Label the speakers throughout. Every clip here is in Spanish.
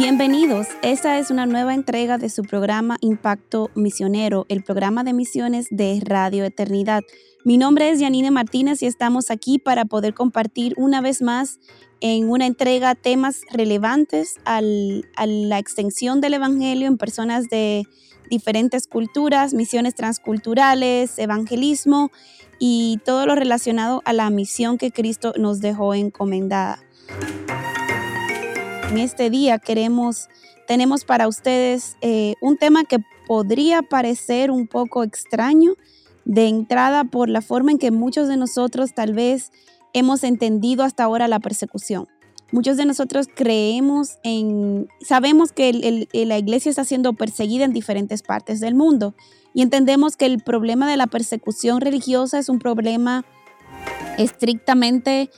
Speaker 1: Bienvenidos, esta es una nueva entrega de su programa Impacto Misionero, el programa de misiones de Radio Eternidad. Mi nombre es Janine Martínez y estamos aquí para poder compartir una vez más en una entrega temas relevantes a la extensión del Evangelio en personas de diferentes culturas, misiones transculturales, evangelismo y todo lo relacionado a la misión que Cristo nos dejó encomendada en este día queremos, tenemos para ustedes eh, un tema que podría parecer un poco extraño de entrada por la forma en que muchos de nosotros tal vez hemos entendido hasta ahora la persecución. Muchos de nosotros creemos en, sabemos que la iglesia está siendo perseguida en diferentes partes del mundo y entendemos que el problema de la persecución religiosa es un problema estrictamente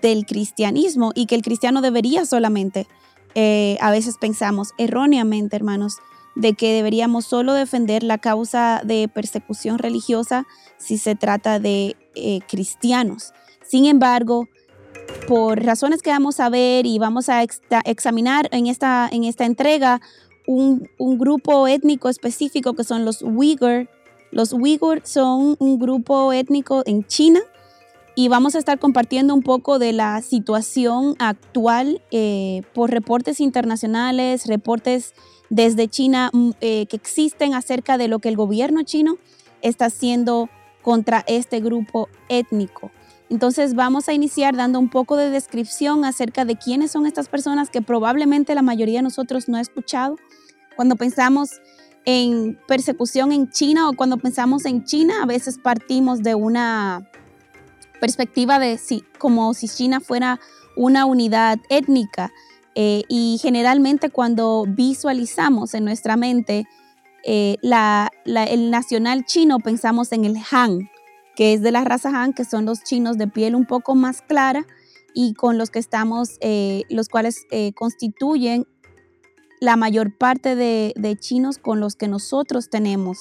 Speaker 1: del cristianismo y que el cristiano debería solamente, eh, a veces pensamos erróneamente, hermanos, de que deberíamos solo defender la causa de persecución religiosa si se trata de eh, cristianos. Sin embargo, por razones que vamos a ver y vamos a examinar en esta, en esta entrega, un, un, grupo étnico específico que son los Uyghur. Los Uyghur son un grupo étnico en China y vamos a estar compartiendo un poco de la situación actual eh, por reportes internacionales, reportes desde China mm, eh, que existen acerca de lo que el gobierno chino está haciendo contra este grupo étnico. Entonces vamos a iniciar dando un poco de descripción acerca de quiénes son estas personas que probablemente la mayoría de nosotros no ha escuchado. Cuando pensamos en persecución en China o cuando pensamos en China, a veces partimos de una perspectiva de si, como si China fuera una unidad étnica. Eh, y generalmente cuando visualizamos en nuestra mente eh, el nacional chino, pensamos en el Han, que es de la raza Han, que son los chinos de piel un poco más clara y con los que estamos, eh, los cuales constituyen la mayor parte de, de chinos con los que nosotros tenemos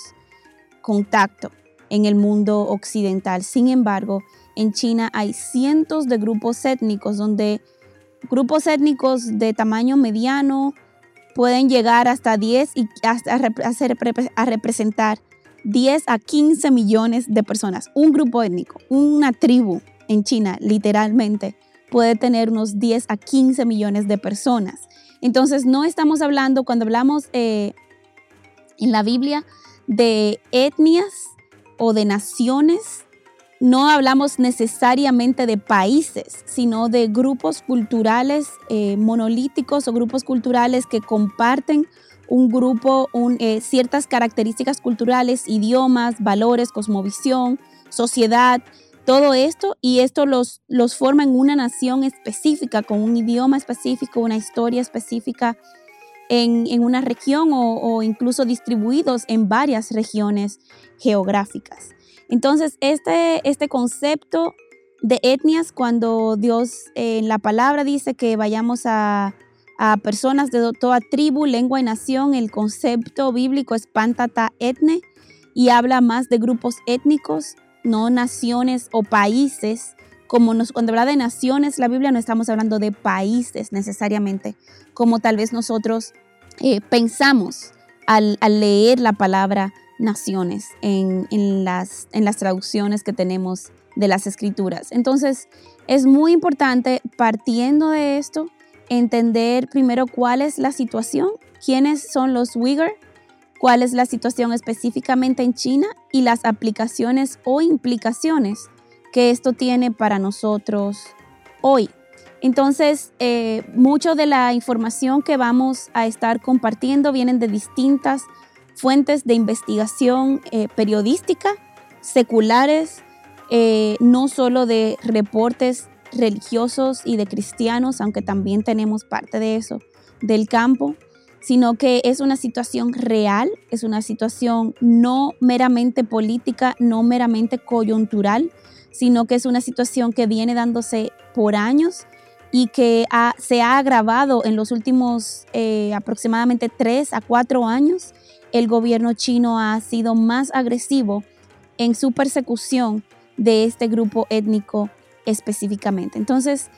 Speaker 1: contacto en el mundo occidental. Sin embargo, en China hay cientos de grupos étnicos donde grupos étnicos de tamaño mediano pueden llegar hasta 10 y hasta a representar 10 a 15 millones de personas. Un grupo étnico, una tribu en China, literalmente, puede tener unos 10 a 15 millones de personas. Entonces, no estamos hablando, cuando hablamos eh, en la Biblia, de etnias o de naciones no hablamos necesariamente de países, sino de grupos culturales eh, monolíticos o grupos culturales que comparten un grupo, eh, ciertas características culturales, idiomas, valores, cosmovisión, sociedad, todo esto, y esto los, los forma en una nación específica, con un idioma específico, una historia específica en, una región o incluso distribuidos en varias regiones geográficas. Entonces, este, este concepto de etnias, cuando Dios eh, en la palabra dice que vayamos a, personas de toda tribu, lengua y nación, el concepto bíblico es pantata etne y habla más de grupos étnicos, no naciones o países. Como nos, cuando habla de naciones, la Biblia no estamos hablando de países necesariamente, como tal vez nosotros eh, pensamos al, leer la palabra naciones en, las, en las traducciones que tenemos de las escrituras. Entonces, es muy importante, partiendo de esto, entender primero cuál es la situación, quiénes son los Uyghur, cuál es la situación específicamente en China y las aplicaciones o implicaciones que esto tiene para nosotros hoy. Entonces, eh, mucho de la información que vamos a estar compartiendo vienen de distintas fuentes de investigación eh, periodística, seculares, eh, no solo de reportes religiosos y de cristianos, aunque también tenemos parte de eso, del campo, sino que es una situación real, es una situación no meramente política, no meramente coyuntural, sino que es una situación que viene dándose por años y que se ha agravado en los últimos eh, aproximadamente tres a cuatro años. El gobierno chino ha sido más agresivo en su persecución de este grupo étnico específicamente. Entonces,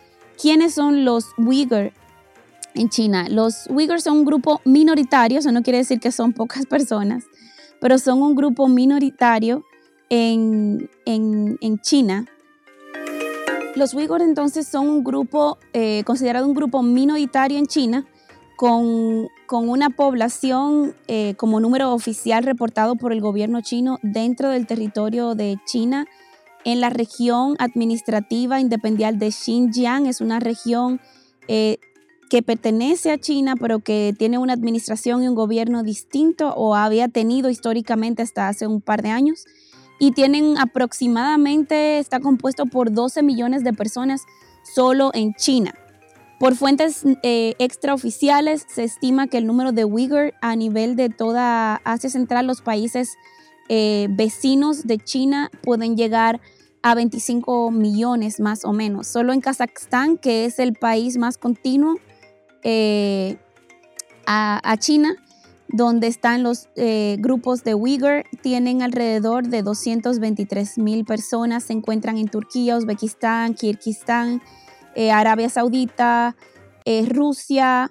Speaker 1: ¿quiénes son los Uyghur en China. Los Uyghurs son un grupo minoritario, eso no quiere decir que son pocas personas, pero son un grupo minoritario en, China. Los Uyghurs entonces son un grupo, eh, considerado un grupo minoritario en China, con, una población eh, como número oficial reportado por el gobierno chino dentro del territorio de China, en la región administrativa independiente de Xinjiang. Es una región eh, que pertenece a China, pero que tiene una administración y un gobierno distinto o había tenido históricamente hasta hace un par de años. Y tienen aproximadamente, está compuesto por 12 millones de personas solo en China. Por fuentes eh, extraoficiales, se estima que el número de Uyghur a nivel de toda Asia Central, los países eh, vecinos de China, pueden llegar a 25 millones más o menos. Solo en Kazajstán, que es el país más continuo, eh, a, China, donde están los eh, grupos de Uyghur, tienen alrededor de 223 mil personas, se encuentran en Turquía, Uzbekistán, Kirguistán, eh, Arabia Saudita, Rusia,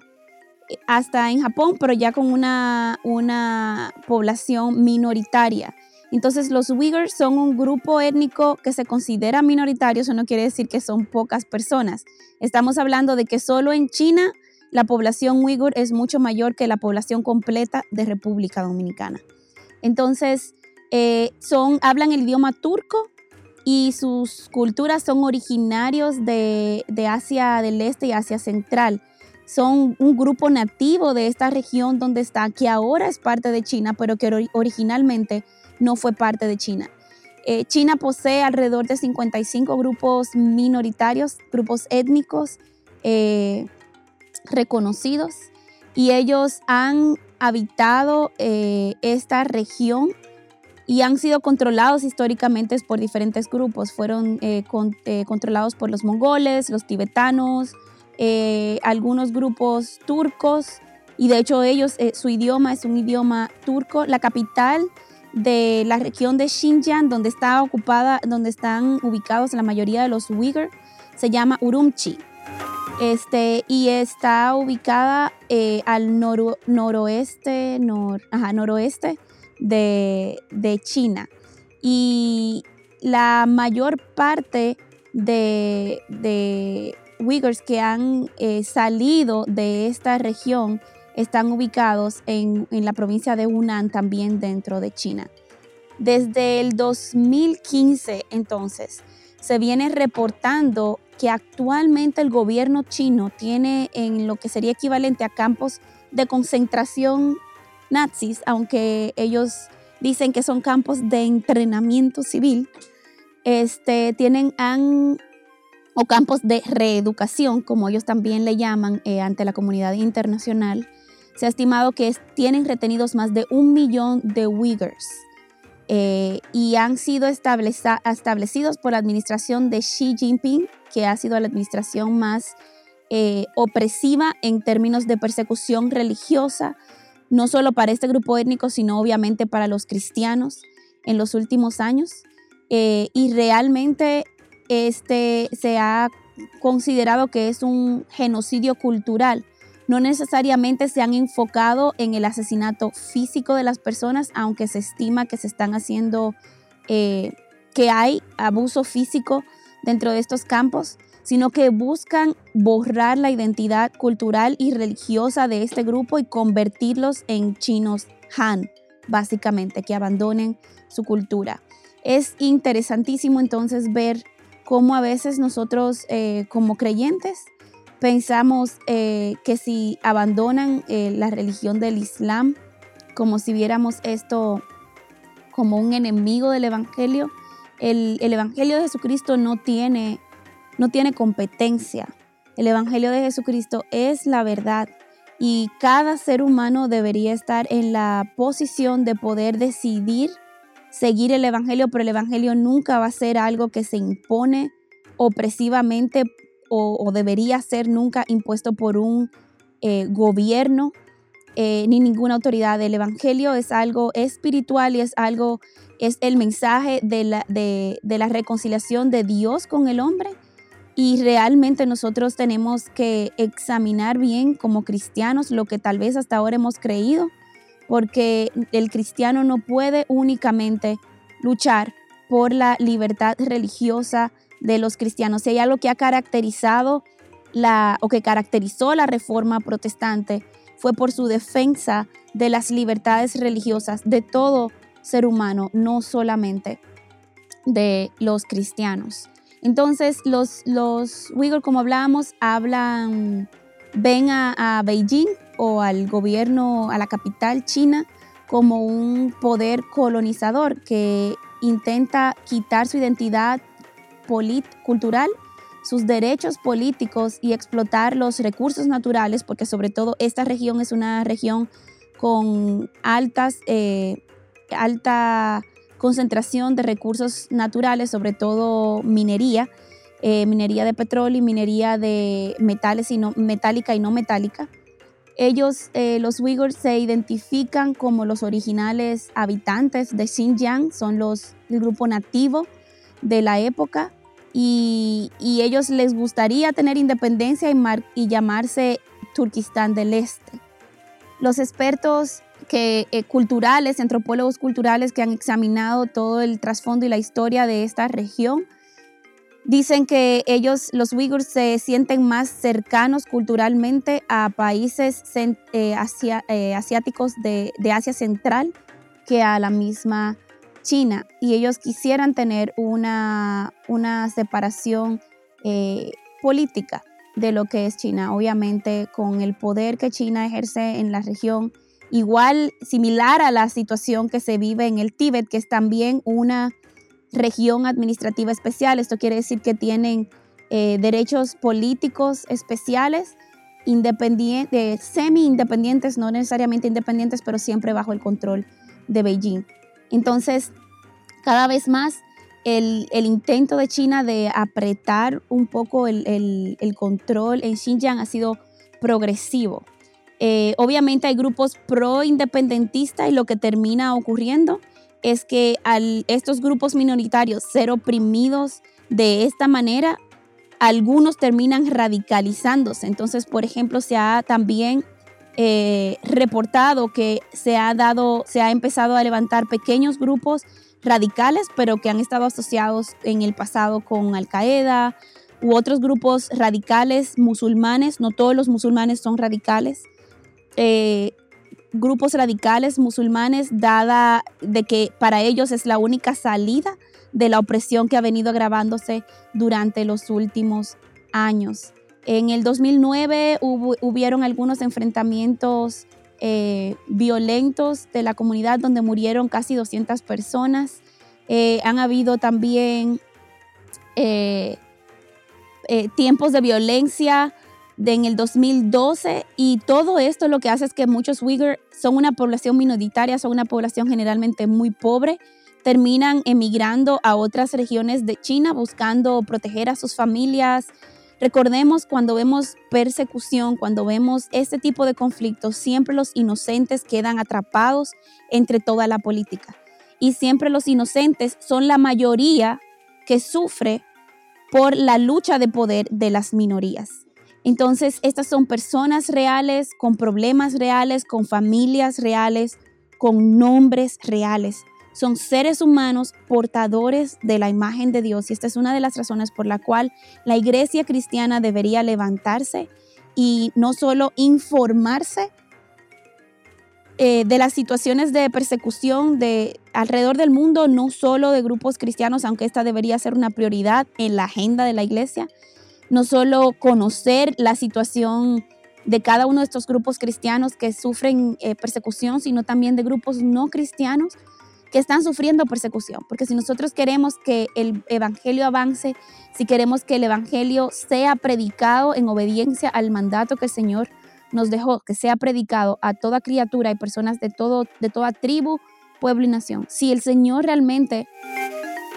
Speaker 1: hasta en Japón, pero ya con una, una población minoritaria. Entonces los Uyghurs son un grupo étnico que se considera minoritario, eso no quiere decir que son pocas personas. Estamos hablando de que solo en China la población uigur es mucho mayor que la población completa de República Dominicana. Entonces, eh, son, hablan el idioma turco y sus culturas son originarios de, Asia del Este y Asia Central. Son un grupo nativo de esta región donde está, que ahora es parte de China, pero que originalmente no fue parte de China. Eh, China posee alrededor de 55 grupos minoritarios, grupos étnicos, eh, reconocidos y ellos han habitado eh, esta región y han sido controlados históricamente por diferentes grupos. Fueron eh, eh, controlados por los mongoles, los tibetanos, algunos grupos turcos y de hecho ellos, su idioma es un idioma turco. La capital de la región de Xinjiang, donde está ocupada, donde están ubicados la mayoría de los Uyghur, se llama Urumqi. Este, y está ubicada eh, al noroeste, noroeste de, China. Y la mayor parte de, de Uyghurs que han eh, salido de esta región están ubicados en, en la provincia de Hunan, también dentro de China. Desde el 2015, entonces, se viene reportando que actualmente el gobierno chino tiene en lo que sería equivalente a campos de concentración nazis, aunque ellos dicen que son campos de entrenamiento civil, este, tienen o campos de reeducación, como ellos también le llaman eh, ante la comunidad internacional. Se ha estimado que tienen retenidos más de un millón de Uyghurs eh, y han sido establecidos por la administración de Xi Jinping, que ha sido la administración más eh, opresiva en términos de persecución religiosa, no solo para este grupo étnico, sino obviamente para los cristianos en los últimos años. Eh, y realmente este, se ha considerado que es un genocidio cultural no necesariamente se han enfocado en el asesinato físico de las personas, aunque se estima que se están haciendo, eh, que hay abuso físico dentro de estos campos, sino que buscan borrar la identidad cultural y religiosa de este grupo y convertirlos en chinos Han, básicamente, que abandonen su cultura. Es interesantísimo entonces ver cómo a veces nosotros eh, como creyentes pensamos eh, que si abandonan eh, la religión del Islam, como si viéramos esto como un enemigo del Evangelio, el, Evangelio de Jesucristo no tiene, no tiene competencia. El Evangelio de Jesucristo es la verdad y cada ser humano debería estar en la posición de poder decidir seguir el Evangelio, pero el Evangelio nunca va a ser algo que se impone opresivamente o, debería ser nunca impuesto por un eh, gobierno eh, ni ninguna autoridad. El Evangelio es algo espiritual y es algo, es el mensaje de la, de la reconciliación de Dios con el hombre. Y realmente nosotros tenemos que examinar bien como cristianos lo que tal vez hasta ahora hemos creído, porque el cristiano no puede únicamente luchar por la libertad religiosa de los cristianos. Si hay que ha caracterizado la, o que caracterizó la reforma protestante, fue por su defensa de las libertades religiosas de todo ser humano, no solamente de los cristianos. Entonces, los, los como hablábamos, hablan, ven a Beijing o al gobierno, a la capital china, como un poder colonizador que intenta quitar su identidad cultural, sus derechos políticos y explotar los recursos naturales, porque sobre todo esta región es una región con altas, eh, alta concentración de recursos naturales, sobre todo minería, eh, minería de petróleo y minería de metales y no, metálica y no metálica. Ellos, eh, los Uyghurs, se identifican como los originales habitantes de Xinjiang, son los, el grupo nativo de la época y, ellos les gustaría tener independencia y, y, llamarse Turquistán del Este. Los expertos que, eh, culturales, antropólogos culturales que han examinado todo el trasfondo y la historia de esta región, dicen que ellos, los uigurs, se sienten más cercanos culturalmente a países eh, eh, asiáticos de, de Asia Central que a la misma China y ellos quisieran tener una, una separación eh, política de lo que es China, obviamente con el poder que China ejerce en la región, igual similar a la situación que se vive en el Tíbet, que es también una región administrativa especial. Esto quiere decir que tienen eh, derechos políticos especiales, independientes, semi-independientes, no necesariamente independientes, pero siempre bajo el control de Beijing. Entonces, cada vez más el, intento de China de apretar un poco el, control en Xinjiang ha sido progresivo. Eh, obviamente hay grupos pro-independentistas y lo que termina ocurriendo es que al estos grupos minoritarios ser oprimidos de esta manera, algunos terminan radicalizándose. Entonces, por ejemplo, se ha también eh, reportado que se ha dado, se ha empezado a levantar pequeños grupos radicales, pero que han estado asociados en el pasado con Al Qaeda u otros grupos radicales musulmanes. No todos los musulmanes son radicales. Eh, grupos radicales musulmanes, dada de que para ellos es la única salida de la opresión que ha venido agravándose durante los últimos años. En el 2009 hubo, hubieron algunos enfrentamientos eh, violentos de la comunidad donde murieron casi 200 personas. Eh, han habido también eh, tiempos de violencia en el 2012 y todo esto lo que hace es que muchos Uyghur son una población minoritaria, son una población generalmente muy pobre, terminan emigrando a otras regiones de China buscando proteger a sus familias, Recordemos cuando vemos persecución, cuando vemos este tipo de conflictos, siempre los inocentes quedan atrapados entre toda la política. Y siempre los inocentes son la mayoría que sufre por la lucha de poder de las minorías. Entonces, estas son personas reales, con problemas reales, con familias reales, con nombres reales son seres humanos portadores de la imagen de Dios y esta es una de las razones por la cual la iglesia cristiana debería levantarse y no solo informarse eh, de las situaciones de persecución de alrededor del mundo, no solo de grupos cristianos, aunque esta debería ser una prioridad en la agenda de la iglesia, no solo conocer la situación de cada uno de estos grupos cristianos que sufren eh, persecución, sino también de grupos no cristianos que están sufriendo persecución. Porque si nosotros queremos que el Evangelio avance, si queremos que el Evangelio sea predicado en obediencia al mandato que el Señor nos dejó que sea predicado a toda criatura y personas de, todo, de toda tribu, pueblo y nación. Si el Señor realmente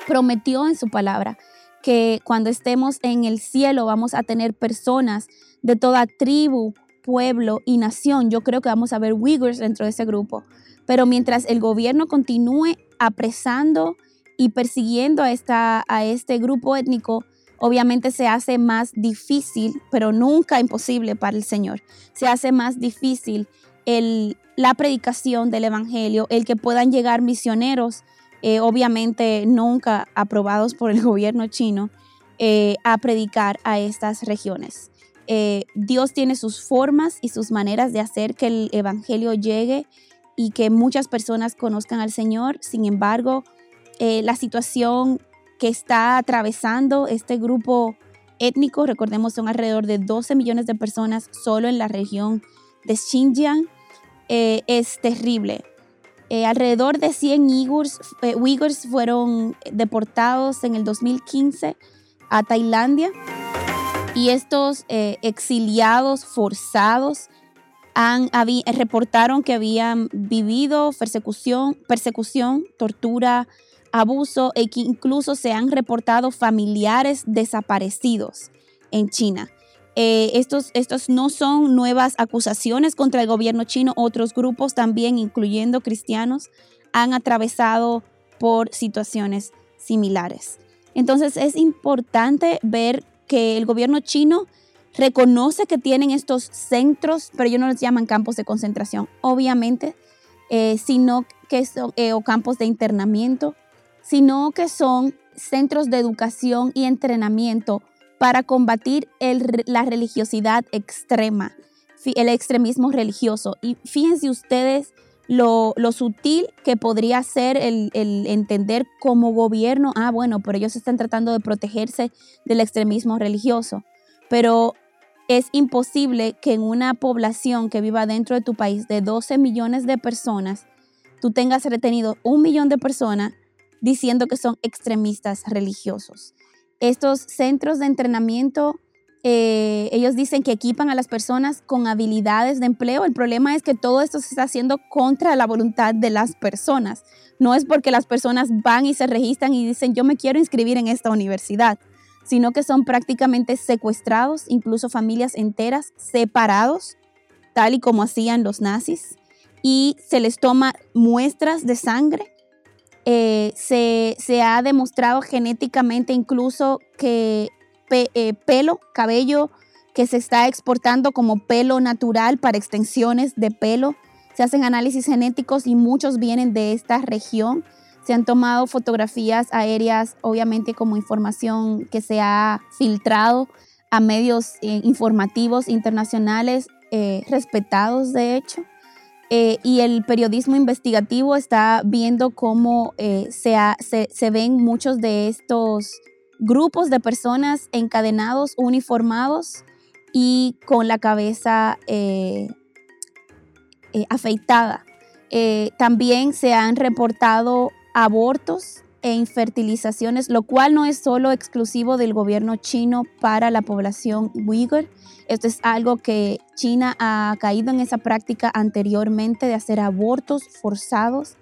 Speaker 1: prometió en su palabra que cuando estemos en el cielo vamos a tener personas de toda tribu, pueblo y nación, yo creo que vamos a ver Uyghurs dentro de ese grupo. Pero mientras el gobierno continúe apresando y persiguiendo a, esta, a este grupo étnico, obviamente se hace más difícil, pero nunca imposible para el Señor. Se hace más difícil la predicación del Evangelio, el que puedan llegar misioneros, eh, obviamente nunca aprobados por el gobierno chino, eh, a predicar a estas regiones. Eh, Dios tiene sus formas y sus maneras de hacer que el Evangelio llegue y que muchas personas conozcan al Señor. Sin embargo, eh, la situación que está atravesando este grupo étnico, recordemos, son alrededor de 12 millones de personas solo en la región de Xinjiang, eh, es terrible. Eh, alrededor de 100 Uyghurs, fueron deportados en el 2015 a Tailandia y estos exiliados forzados han, reportaron que habían vivido persecución, persecución, tortura, abuso e que incluso se han reportado familiares desaparecidos en China. Eh, estos, estos no son nuevas acusaciones contra el gobierno chino. Otros grupos también, incluyendo cristianos, han atravesado por situaciones similares. Entonces es importante ver que el gobierno chino reconoce que tienen estos centros, pero ellos no los llaman campos de concentración, obviamente, eh, sino que son, eh, o campos de internamiento, sino que son centros de educación y entrenamiento para combatir la religiosidad extrema, el extremismo religioso. Y fíjense ustedes lo, sutil que podría ser el, el, entender como gobierno, ah, bueno, pero ellos están tratando de protegerse del extremismo religioso. Pero es imposible que en una población que viva dentro de tu país de 12 millones de personas, tú tengas retenido un millón de personas diciendo que son extremistas religiosos. Estos centros de entrenamiento, eh, ellos dicen que equipan a las personas con habilidades de empleo. El problema es que todo esto se está haciendo contra la voluntad de las personas. No es porque las personas van y se registran y dicen yo me quiero inscribir en esta universidad sino que son prácticamente secuestrados, incluso familias enteras separados, tal y como hacían los nazis, y se les toma muestras de sangre. Eh, se, ha demostrado genéticamente incluso que eh, pelo, cabello que se está exportando como pelo natural para extensiones de pelo. Se hacen análisis genéticos y muchos vienen de esta región se han tomado fotografías aéreas, obviamente como información que se ha filtrado a medios eh, informativos internacionales eh, respetados, de hecho. Eh, y el periodismo investigativo está viendo cómo se, se, ven muchos de estos grupos de personas encadenados, uniformados y con la cabeza afeitada. también se han reportado abortos e infertilizaciones, lo cual no es solo exclusivo del gobierno chino para la población uigur. Esto es algo que China ha caído en esa práctica anteriormente de hacer abortos forzados.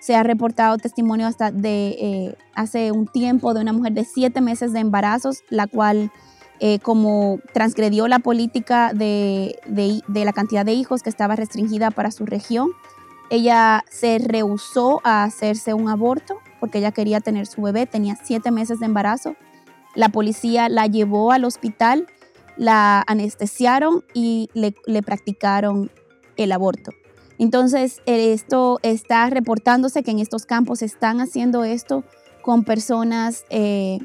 Speaker 1: Se ha reportado testimonio hasta de eh, hace un tiempo de una mujer de siete meses de embarazos, la cual eh, como transgredió la política de, de la cantidad de hijos que estaba restringida para su región, ella se rehusó a hacerse un aborto porque ella quería tener su bebé, tenía siete meses de embarazo. La policía la llevó al hospital, la anestesiaron y le, practicaron el aborto. Entonces, esto está reportándose que en estos campos están haciendo esto con personas eh,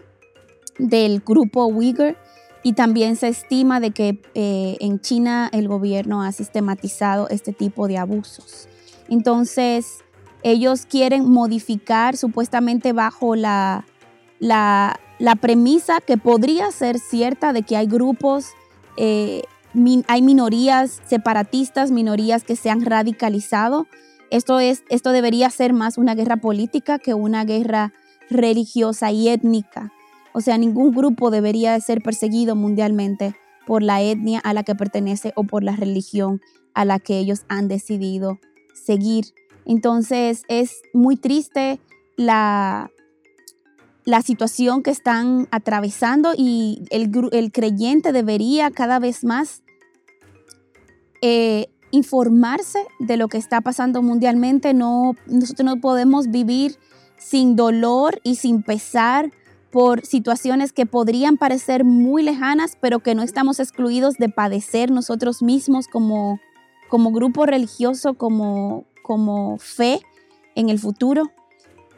Speaker 1: del grupo Uyghur y también se estima de que eh, en China el gobierno ha sistematizado este tipo de abusos. Entonces, ellos quieren modificar supuestamente bajo la, la, premisa que podría ser cierta de que hay grupos, eh, hay minorías separatistas, minorías que se han radicalizado. Esto, es, esto debería ser más una guerra política que una guerra religiosa y étnica. O sea, ningún grupo debería ser perseguido mundialmente por la etnia a la que pertenece o por la religión a la que ellos han decidido seguir. Entonces es muy triste la, la situación que están atravesando y el, creyente debería cada vez más eh, informarse de lo que está pasando mundialmente. No, nosotros no podemos vivir sin dolor y sin pesar por situaciones que podrían parecer muy lejanas, pero que no estamos excluidos de padecer nosotros mismos como, como grupo religioso, como, como fe en el futuro.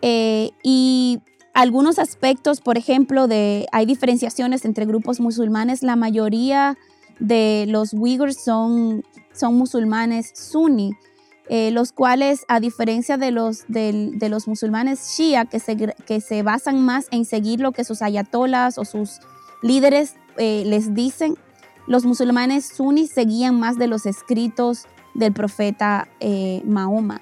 Speaker 1: Eh, y algunos aspectos, por ejemplo, de hay diferenciaciones entre grupos musulmanes. La mayoría de los Uyghurs son, son musulmanes sunni eh, los cuales, a diferencia de los, de, los musulmanes shia, que se, que se basan más en seguir lo que sus ayatolas o sus líderes eh, les dicen, los musulmanes sunnis seguían más de los escritos del profeta eh, Mahoma.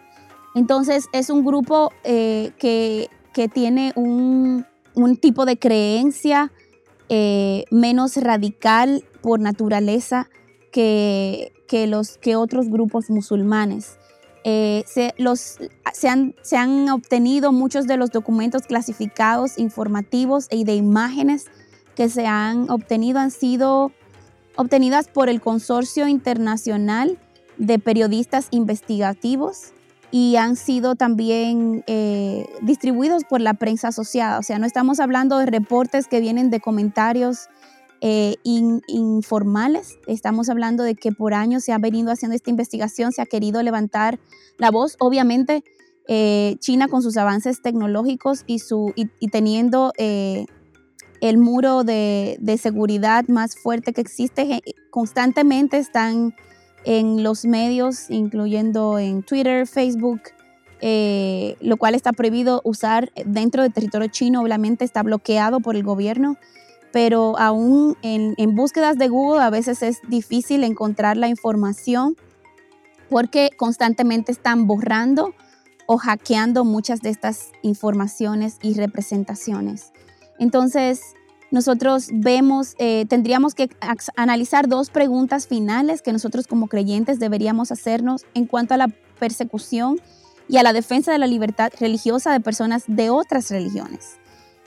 Speaker 1: Entonces es un grupo que, tiene un, tipo de creencia menos radical por naturaleza que, que, los, que otros grupos musulmanes. Eh, se, han, se, han, obtenido muchos de los documentos clasificados informativos y de imágenes que se han obtenido han sido obtenidas por el Consorcio Internacional de Periodistas Investigativos y han sido también eh, distribuidos por la prensa asociada. O sea, no estamos hablando de reportes que vienen de comentarios eh, informales. Estamos hablando de que por años se ha venido haciendo esta investigación, se ha querido levantar la voz. Obviamente, eh, China con sus avances tecnológicos y, su, y, teniendo el muro de, seguridad más fuerte que existe, constantemente están en los medios, incluyendo en Twitter, Facebook, lo cual está prohibido usar dentro del territorio chino, obviamente está bloqueado por el gobierno pero aún en, búsquedas de Google a veces es difícil encontrar la información porque constantemente están borrando o hackeando muchas de estas informaciones y representaciones. Entonces, nosotros vemos, eh, tendríamos que analizar dos preguntas finales que nosotros como creyentes deberíamos hacernos en cuanto a la persecución y a la defensa de la libertad religiosa de personas de otras religiones.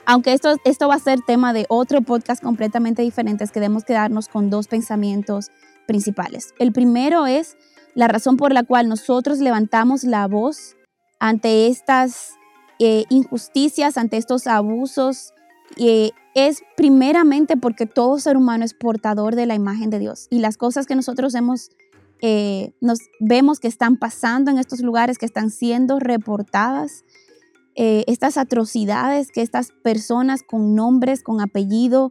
Speaker 1: Aunque esto, esto va a ser tema de otro podcast completamente diferente, es que debemos quedarnos con dos pensamientos principales. El primero es la razón por la cual nosotros levantamos la voz ante estas eh, injusticias, ante estos abusos, eh, es primeramente porque todo ser humano es portador de la imagen de Dios. Y las cosas que nosotros hemos, eh, nos vemos que están pasando en estos lugares, que están siendo reportadas, eh, estas atrocidades que estas personas con nombres, con apellido,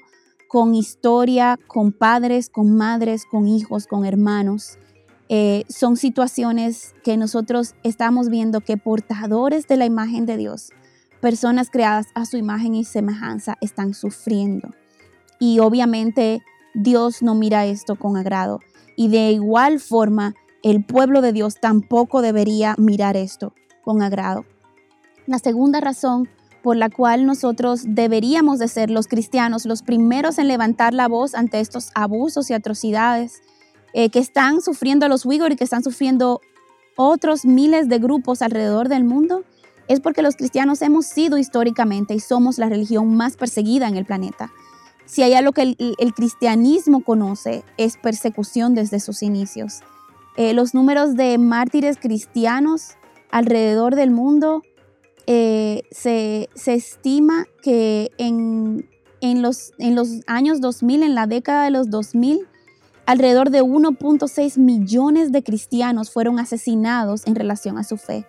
Speaker 1: con historia, con padres, con madres, con hijos, con hermanos, eh, son situaciones que nosotros estamos viendo que portadores de la imagen de Dios, personas creadas a su imagen y semejanza, están sufriendo. Y obviamente Dios no mira esto con agrado. Y de igual forma, el pueblo de Dios tampoco debería mirar esto con agrado. La segunda razón por la cual nosotros deberíamos de ser los cristianos los primeros en levantar la voz ante estos abusos y atrocidades eh, que están sufriendo los Uyghur y que están sufriendo otros miles de grupos alrededor del mundo, es porque los cristianos hemos sido históricamente y somos la religión más perseguida en el planeta. Si hay algo que el, cristianismo conoce, es persecución desde sus inicios. Eh, los números de mártires cristianos alrededor del mundo eh, se, estima que en, los, en los años 2000, en la década de los 2000, alrededor de 1.6 millones de cristianos fueron asesinados en relación a su fe.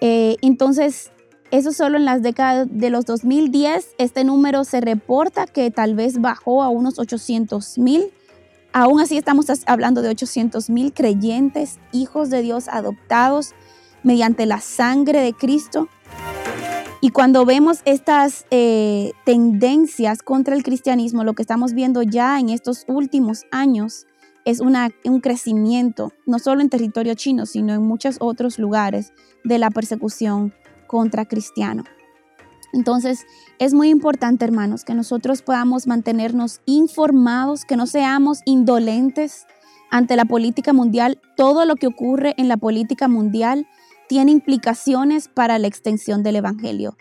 Speaker 1: Eh, entonces, eso solo en las décadas de los 2010, este número se reporta que tal vez bajó a unos 800 mil. Aún así estamos hablando de 800 mil creyentes, hijos de Dios adoptados mediante la sangre de Cristo y cuando vemos estas eh, tendencias contra el cristianismo, lo que estamos viendo ya en estos últimos años es un crecimiento, no solo en territorio chino, sino en muchos otros lugares de la persecución contra cristiano. Entonces, es muy importante, hermanos, que nosotros podamos mantenernos informados, que no seamos indolentes ante la política mundial. Todo lo que ocurre en la política mundial tiene implicaciones para la extensión del Evangelio.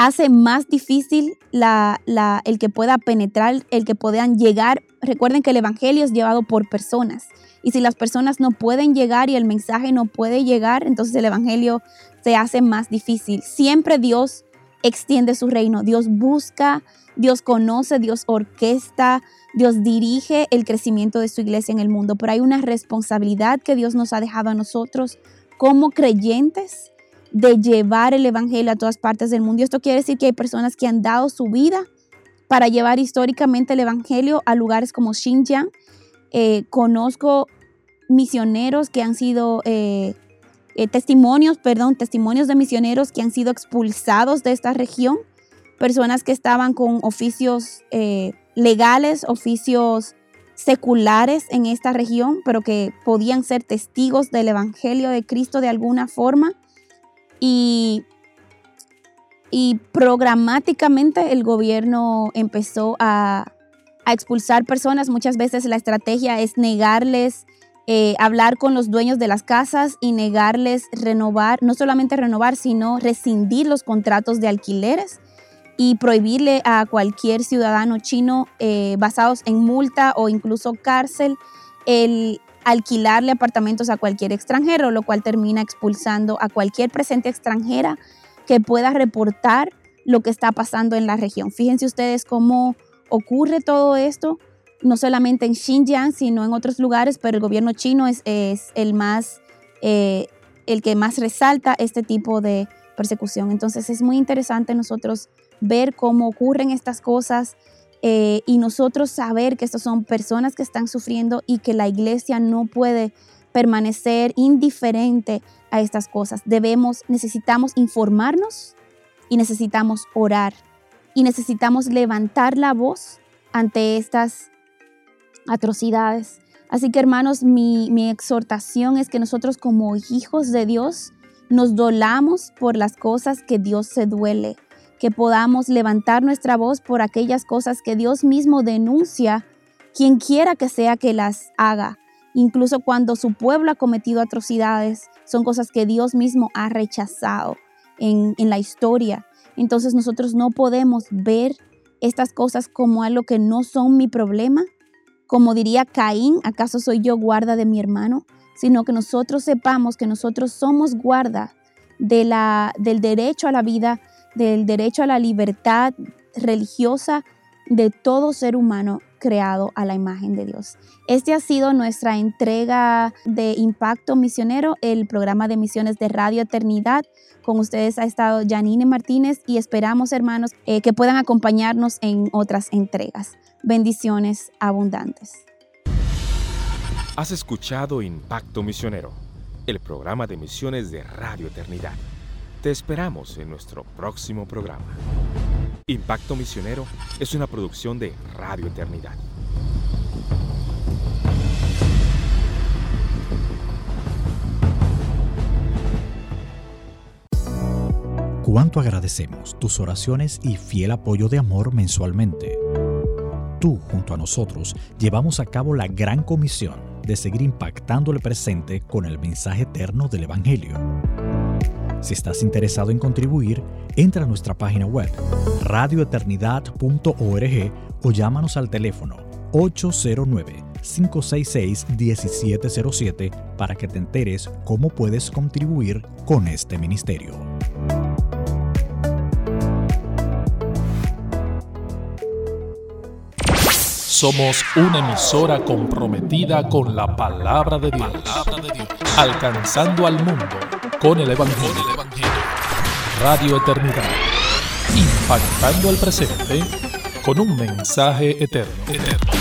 Speaker 1: Hace más difícil el que pueda penetrar, el que puedan llegar. Recuerden que el Evangelio es llevado por personas. Y si las personas no pueden llegar y el mensaje no puede llegar, entonces el Evangelio se hace más difícil. Siempre Dios extiende su reino. Dios busca, Dios conoce, Dios orquesta, Dios dirige el crecimiento de su iglesia en el mundo. Pero hay una responsabilidad que Dios nos ha dejado a nosotros como creyentes de llevar el Evangelio a todas partes del mundo. Esto quiere decir que hay personas que han dado su vida para llevar históricamente el Evangelio a lugares como Xinjiang. Eh, conozco misioneros que han sido eh, eh, testimonios, perdón, testimonios de misioneros que han sido expulsados de esta región, personas que estaban con oficios legales, oficios seculares en esta región, pero que podían ser testigos del Evangelio de Cristo de alguna forma. Y, y programáticamente el gobierno empezó a, a expulsar personas. Muchas veces la estrategia es negarles eh, hablar con los dueños de las casas y negarles renovar, no solamente renovar, sino rescindir los contratos de alquileres y prohibirle a cualquier ciudadano chino eh, basados en multa o incluso cárcel el alquilarle apartamentos a cualquier extranjero, lo cual termina expulsando a cualquier presente extranjera que pueda reportar lo que está pasando en la región. Fíjense ustedes cómo ocurre todo esto no solamente en Xinjiang, sino en otros lugares, pero el gobierno chino es, el más, eh, el que más resalta este tipo de persecución. Entonces es muy interesante nosotros ver cómo ocurren estas cosas eh, y nosotros saber que estas son personas que están sufriendo y que la iglesia no puede permanecer indiferente a estas cosas. Debemos, necesitamos informarnos y necesitamos orar y necesitamos levantar la voz ante estas atrocidades. Así que hermanos, mi, exhortación es que nosotros como hijos de Dios nos dolamos por las cosas que Dios se duele, que podamos levantar nuestra voz por aquellas cosas que Dios mismo denuncia, quien quiera que sea que las haga. Incluso cuando su pueblo ha cometido atrocidades, son cosas que Dios mismo ha rechazado en, en la historia. Entonces nosotros no podemos ver estas cosas como algo que no son mi problema, como diría Caín, ¿acaso soy yo guarda de mi hermano? Sino que nosotros sepamos que nosotros somos guarda de la, del derecho a la vida, del derecho a la libertad religiosa de todo ser humano creado a la imagen de Dios. Este ha sido nuestra entrega de Impacto Misionero, el programa de misiones de Radio Eternidad. Con ustedes ha estado Janine Martínez y esperamos, hermanos, eh, que puedan acompañarnos en otras entregas bendiciones abundantes.
Speaker 2: Has escuchado Impacto Misionero, el programa de misiones de Radio Eternidad. Te esperamos en nuestro próximo programa. Impacto Misionero es una producción de Radio Eternidad.
Speaker 3: Cuánto agradecemos tus oraciones y fiel apoyo de amor mensualmente tú junto a nosotros llevamos a cabo la gran comisión de seguir impactando el presente con el mensaje eterno del Evangelio. Si estás interesado en contribuir, entra a nuestra página web radioeternidad.org o llámanos al teléfono 809-566-1707 para que te enteres cómo puedes contribuir con este ministerio.
Speaker 4: Somos una emisora comprometida con la palabra de Dios, alcanzando al mundo con el Evangelio. Radio Eternidad, impactando al presente con un mensaje eterno.